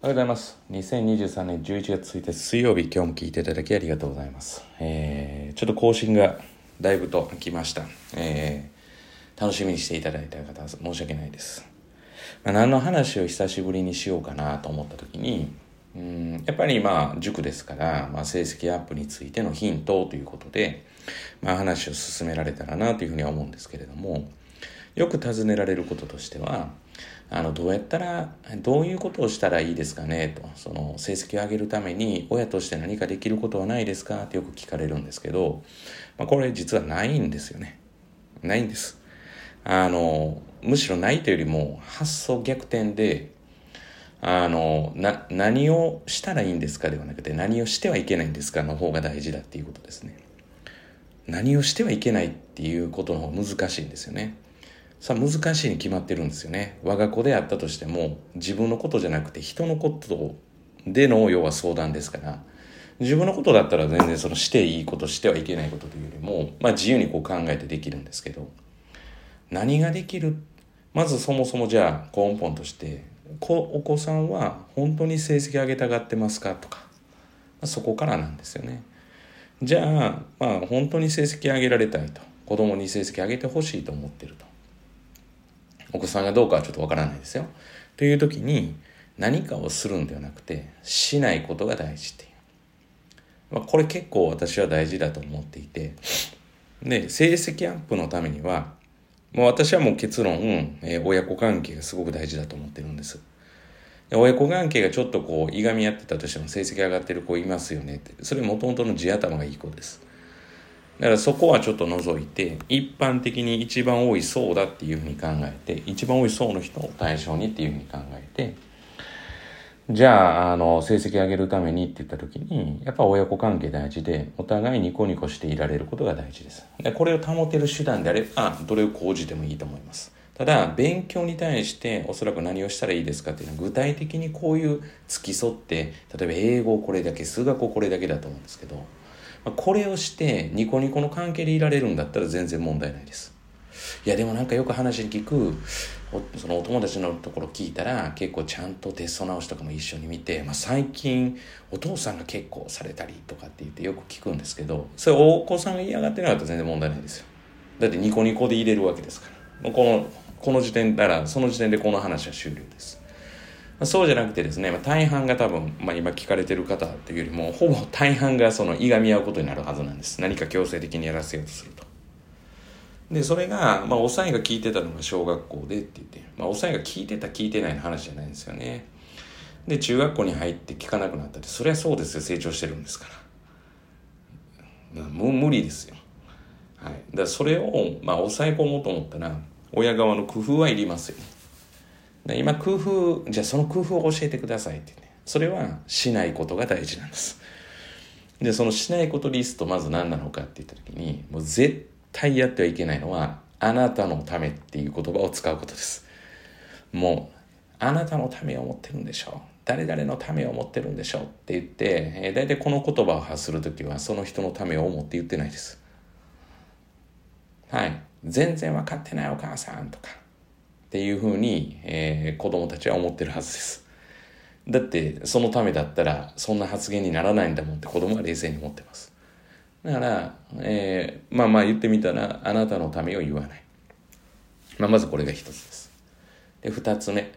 おはようございます。2023年11月1日水曜日、今日も聞いていただきありがとうございます。えー、ちょっと更新がだいぶと来ました。えー、楽しみにしていただいた方は申し訳ないです。まあ、何の話を久しぶりにしようかなと思った時に、うんやっぱりまあ塾ですから、まあ、成績アップについてのヒントということで、まあ、話を進められたらなというふうには思うんですけれどもよく尋ねられることとしてはあのどうやったらどういうことをしたらいいですかねとその成績を上げるために親として何かできることはないですかってよく聞かれるんですけど、まあ、これ実はないんですよね。ないんです。あのむしろないというよりも発想逆転であのな何をしたらいいんですかではなくて何をしてはいけないんですかの方が大事だっていうことですね。何をしてはいけないっていうことの方が難しいんですよね。さあ難しいに決まってるんですよね。我が子であったとしても自分のことじゃなくて人のことでの要は相談ですから。自分のことだったら全然そのしていいことしてはいけないことというよりも、まあ、自由にこう考えてできるんですけど。何ができる？まずそもそもじゃあ根本としてお子さんは本当に成績上げたがってますかとか。そこからなんですよね。じゃあまあ本当に成績上げられたいと。子供に成績上げてほしいと思ってると。お子さんがどうかはちょっとわからないですよという時に何かをするんではなくてしないことが大事っていう、まあ、これ結構私は大事だと思っていてで成績アップのためにはもう私はもう結論、えー、親子関係がすごく大事だと思ってるんです。親子関係がちょっとこう、いがみ合ってたとしても成績上がってる子いますよねって。それもともとの地頭がいい子です。だからそこはちょっと除いて、一般的に一番多い層だっていうふうに考えて、一番多い層の人を対象にっていうふうに考えて、じゃあ、あの、成績上げるためにって言った時に、やっぱ親子関係大事で、お互いニコニコしていられることが大事です。でこれを保てる手段であれば、どれを講じてもいいと思います。ただ、勉強に対しておそらく何をしたらいいですかっていうのは、具体的にこういう付き添って、例えば英語これだけ、数学これだけだと思うんですけど、これをしてニコニコの関係でいられるんだったら全然問題ないです。いやでもなんかよく話に聞くそのお友達のところ聞いたら結構ちゃんとテスト直しとかも一緒に見て、まあ、最近お父さんが結構されたりとかって言ってよく聞くんですけどそれお子さんが嫌がってなかったら全然問題ないですよ。だってニコニコで入れるわけですから。このこの時点ならその時点でこの話は終了です。そうじゃなくてですね、まあ、大半が多分、まあ、今聞かれてる方っていうよりもほぼ大半がそのいがみ合うことになるはずなんです。何か強制的にやらせようとすると。でそれが、まあ、抑えが聞いてたのが小学校でって言って、まあ、抑えが聞いてた聞いてないの話じゃないんですよね。で中学校に入って聞かなくなったってそりゃそうですよ。成長してるんですから、まあ、もう無理ですよ。はい、だそれを、まあ、抑え込もうと思ったら親側の工夫はいりますよね。で今工夫じゃあその工夫を教えてくださいってね。それはしないことが大事なんです。でそのしないことリストまず何なのかって言った時にもう絶対やってはいけないのはあなたのためっていう言葉を使うことです。もうあなたのためを思ってるんでしょう。誰々のためを思ってるんでしょうって言って、えー、大体この言葉を発する時はその人のためを思って言ってないです。はい。全然分かってないお母さんとかっていうふうに、えー、子供たちは思ってるはずです。だってそのためだったらそんな発言にならないんだもんって子供は冷静に思ってます。だから、えー、まあまあ言ってみたらあなたのためを言わない、まあ、まずこれが一つです。で二つ目、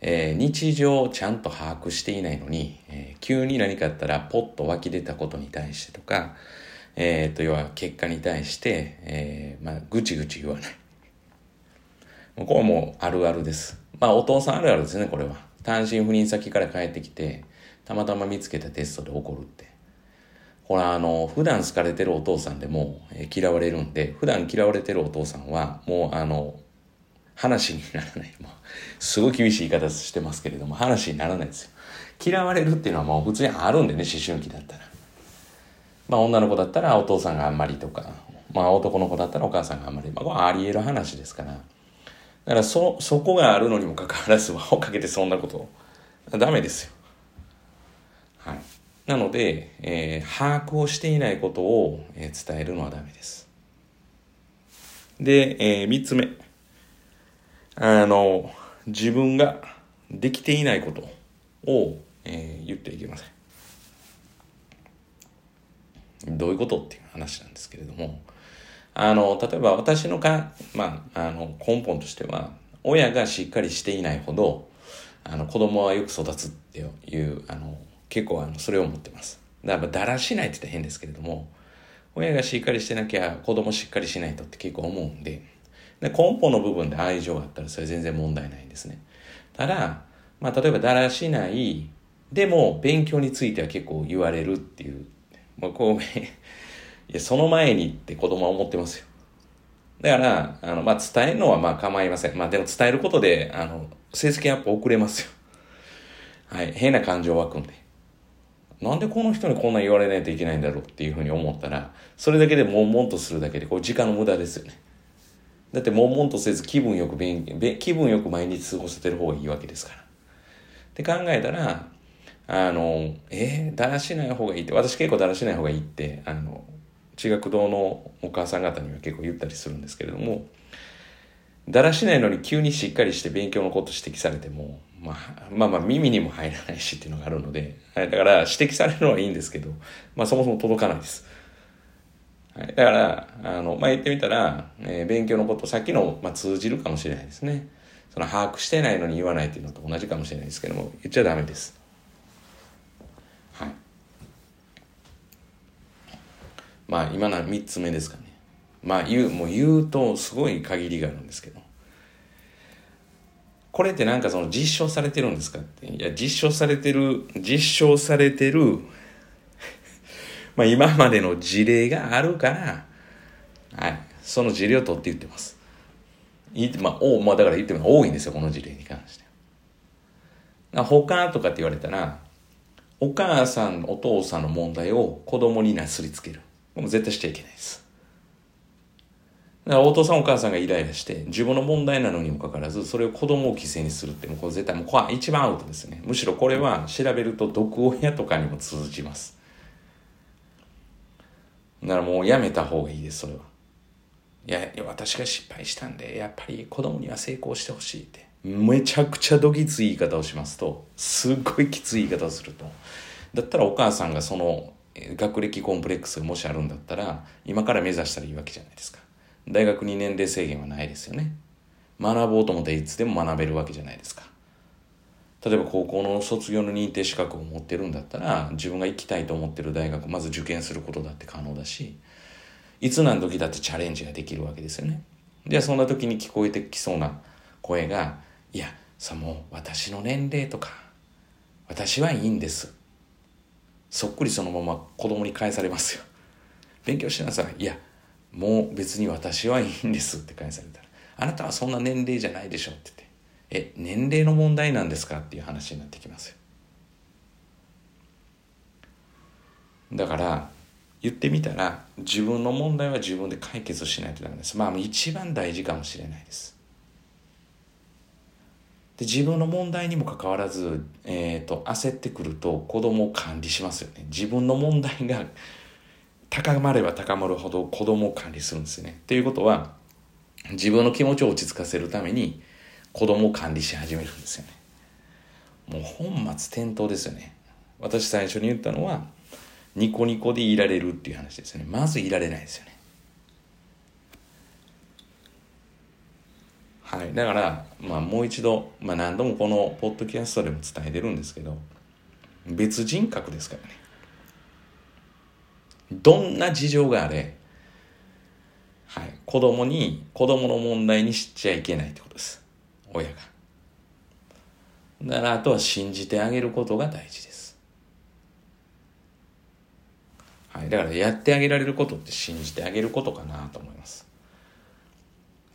えー、日常をちゃんと把握していないのに、えー、急に何かあったらポッと湧き出たことに対してとかえー、と要は結果に対して、えーまあ、ぐちぐち言わない。これもあるあるです。まあお父さんあるあるですねこれは。単身赴任先から帰ってきてたまたま見つけたテストで怒るって。これあの普段好かれてるお父さんでも、え、嫌われるんで普段嫌われてるお父さんはもうあの話にならない。もうすごい厳しい言い方してますけれども話にならないですよ。嫌われるっていうのはもう普通にあるんでね思春期だったら。まあ女の子だったらお父さんがあんまりとか、まあ男の子だったらお母さんがあんまり、まあこれあり得る話ですから。だからそ、そこがあるのにもかかわらず輪をかけてそんなこと、ダメですよ。はい。なので、えー、把握をしていないことを、えー、伝えるのはダメです。で、えー、三つ目。あの、自分ができていないことを、えー、言っていけません。どういうことっていう話なんですけれども、あの、例えば私のか、まあ、あの、根本としては、親がしっかりしていないほど、あの、子供はよく育つっていう、あの、結構あの、それを思ってます。だから、だらしないって言ったら変ですけれども、親がしっかりしてなきゃ子供しっかりしないとって結構思うんで、で根本の部分で愛情があったらそれ全然問題ないんですね。ただ、まあ、例えばだらしない、でも勉強については結構言われるっていう、まあ、こう、いや、その前にって子供は思ってますよ。だから、あの、まあ、伝えるのはまあ構いません。まあ、でも伝えることで、あの、成績アップ遅れますよ。はい。変な感情湧くんで。なんでこの人にこんな言われないといけないんだろうっていうふうに思ったら、それだけで悶々とするだけで、こう時間の無駄ですよね。だって悶々とせず気分よく勉気分よく毎日過ごせてる方がいいわけですから。って考えたら、あの、えー、だらしない方がいいって、私結構だらしない方がいいって、あの、中学堂のお母さん方には結構言ったりするんですけれども、だらしないのに急にしっかりして勉強のこと指摘されても、まあ、まあまあ耳にも入らないしっていうのがあるので、はい、だから指摘されるのはいいんですけど、まあそもそも届かないです。はい、だから、あの、まあ言ってみたら、えー、勉強のこと、さっきの、まあ、通じるかもしれないですね。その把握してないのに言わないっていうのと同じかもしれないですけども、言っちゃダメです。はい。まあ今のは3つ目ですかね。まあ言う、もう言うとすごい限りがあるんですけど。これってなんかその実証されてるんですかって。いや、実証されてる、実証されてる、まあ今までの事例があるから、はい。その事例を取って言ってます。いまあ、おまあだから言っても多いんですよ、この事例に関して。他とかって言われたら、お母さん、お父さんの問題を子供になすりつける。もう絶対しちゃいけないです。だからお父さんお母さんがイライラして自分の問題なのにもかかわらずそれを子供を犠牲にするってもうこれ絶対もうこれ一番アウトですね。むしろこれは調べると毒親とかにも通じます。だからもうやめた方がいいですそれは。いや私が失敗したんでやっぱり子供には成功してほしいって。めちゃくちゃどぎつい言い方をしますとすっごいきつい言い方をすると。だったらお母さんがその学歴コンプレックスがもしあるんだったら今から目指したらいいわけじゃないですか。大学に年齢制限はないですよね。学ぼうと思っていつでも学べるわけじゃないですか。例えば高校の卒業の認定資格を持ってるんだったら自分が行きたいと思ってる大学まず受験することだって可能だしいつ何時だってチャレンジができるわけですよね。でそんな時に聞こえてきそうな声がいやさもう私の年齢とか私はいいんです。そっくりそのまま子供に返されますよ勉強しなさいいやもう別に私はいいんですって返されたら、あなたはそんな年齢じゃないでしょって言って、え、年齢の問題なんですかっていう話になってきますよ。だから、言ってみたら、自分の問題は自分で解決しないとダメです。まあ一番大事かもしれないです。で自分の問題にもかかわらず、えーと焦ってくると子供を管理しますよね自分の問題が高まれば高まるほど子供を管理するんですよね。ということは、自分の気持ちを落ち着かせるために子供を管理し始めるんですよね。もう本末転倒ですよね。私最初に言ったのは、ニコニコでいられるっていう話ですよね。まずいられないですよね。はい。だから、まあもう一度、まあ何度もこのポッドキャストでも伝えてるんですけど、別人格ですからね。どんな事情があれ、はい、子供に、子供の問題にしちゃいけないってことです。親が。だからあとは信じてあげることが大事です。はい、だからやってあげられることって信じてあげることかなと思います。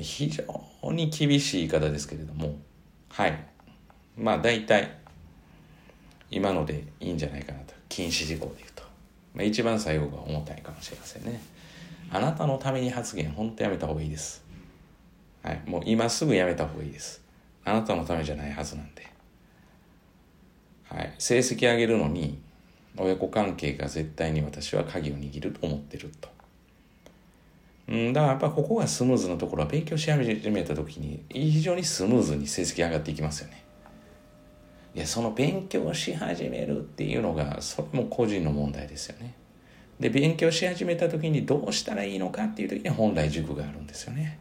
非常に厳しい言い方ですけれども、はい。まあ大体、今のでいいんじゃないかなと。禁止事項で言うと。まあ、一番最後が重たいかもしれませんね。あなたのために発言、本当やめた方がいいです。はい。もう今すぐやめた方がいいです。あなたのためじゃないはずなんで。はい。成績上げるのに、親子関係が絶対に私は鍵を握ると思ってると。うん、だからやっぱここがスムーズなところは勉強し始めた時に非常にスムーズに成績上がっていきますよね。いやその勉強し始めるっていうのがそれも個人の問題ですよね。で勉強し始めた時にどうしたらいいのかっていう時に本来塾があるんですよね。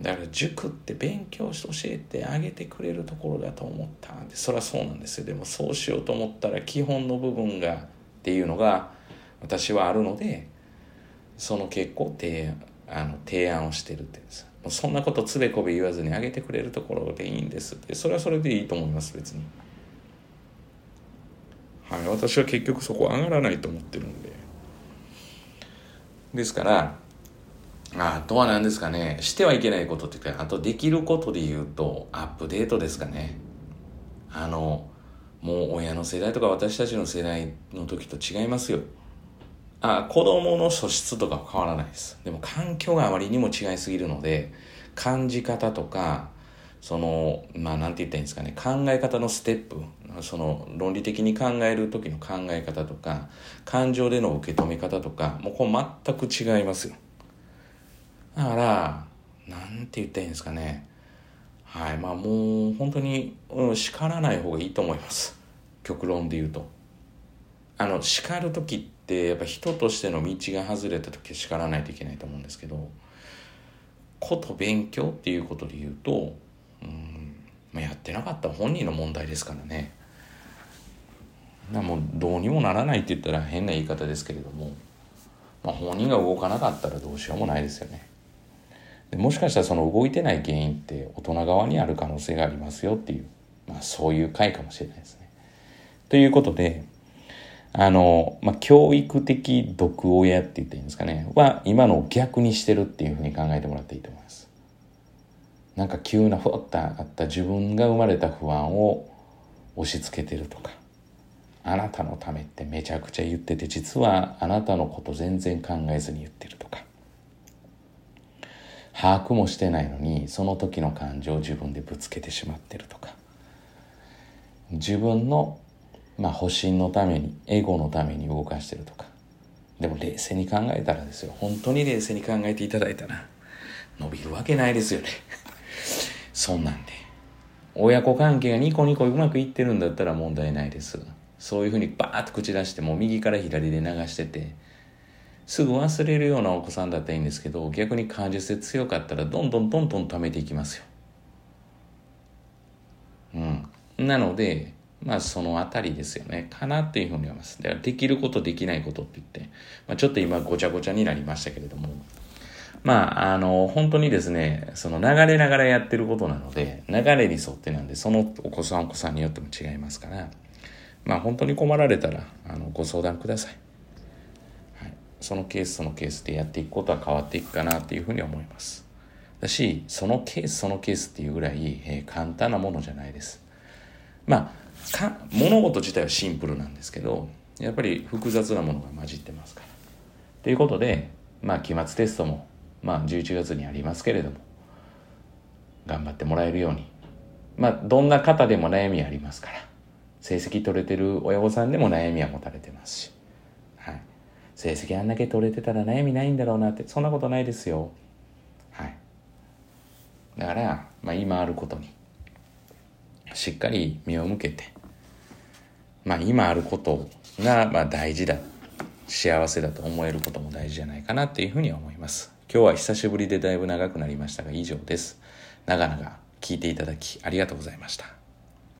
だから塾って勉強して教えてあげてくれるところだと思ったんでそれはそうなんですよ。でもそうしようと思ったら基本の部分がっていうのが私はあるのでその結構提あの提案をしてるってもうそんなことつべこべ言わずにあげてくれるところでいいんですって。それはそれでいいと思います別に。はい。私は結局そこ上がらないと思ってるんで。ですからあとは何ですかね。してはいけないことっていうかあとできることで言うとアップデートですかね。あのもう親の世代とか私たちの世代の時と違いますよ。あ子供の素質とか変わらないですでも環境があまりにも違いすぎるので感じ方とかそのまあなんて言ったらいいんですかね考え方のステップその論理的に考える時の考え方とか感情での受け止め方とかもうこれ全く違いますよだから、なんて言ったらいいんですかね。はい、まあもう本当に、うん、叱らない方がいいと思います。極論で言うと。あの、叱る時って、やっぱ人としての道が外れた時は叱らないといけないと思うんですけど、こと勉強っていうことで言うと、うん、まあ、やってなかった本人の問題ですからね。なもうどうにもならないって言ったら変な言い方ですけれども、まあ、本人が動かなかったらどうしようもないですよね。でもしかしたらその動いてない原因って大人側にある可能性がありますよっていう、まあ、そういう回かもしれないですね。ということであの、まあ、教育的毒親って言っていいんですかね。は今の逆にしてるっていうふうに考えてもらっていいと思います。なんか急なふわっとあった自分が生まれた不安を押し付けてるとか。あなたのためってめちゃくちゃ言ってて実はあなたのこと全然考えずに言ってるとか。把握もしてないのにその時の感情を自分でぶつけてしまってるとか。自分の、まあ、保身のためにエゴのために動かしてるとか。でも冷静に考えたらですよ。本当に冷静に考えていただいたら伸びるわけないですよね。そんなんで。親子関係がニコニコうまくいってるんだったら問題ないです。そういうふうにバーッと口出してもう右から左で流しててすぐ忘れるようなお子さんだったらいいんですけど逆に感受性強かったらどんどんどんどん貯めていきますよ。うん、なのでまあそのあたりですよね。かなっていうふうに思います。だからできることできないことって言って、まあ、ちょっと今ごちゃごちゃになりましたけれども。まああの本当にですねその流れながらやってることなので流れに沿ってなんでそのお子さんお子さんによっても違いますから。まあ本当に困られたらあのご相談ください。そのケースそのケースでやっていくことは変わっていくかなっていうふうに思います。だしそのケースそのケースっていうぐらい、えー、簡単なものじゃないです。まあか物事自体はシンプルなんですけどやっぱり複雑なものが混じってますから。ということでまあ期末テストもまあ11月にありますけれども頑張ってもらえるように。まあどんな方でも悩みありますから。成績取れてる親御さんでも悩みは持たれてますし。はい。成績あんだけ取れてたら悩みないんだろうなってそんなことないですよ。はい。だから、まあ、今あることにしっかり目を向けてまあ今あることがま大事だ幸せだと思えることも大事じゃないかなっていうふうに思います。今日は久しぶりでだいぶ長くなりましたが以上です。長々聞いていただきありがとうございました。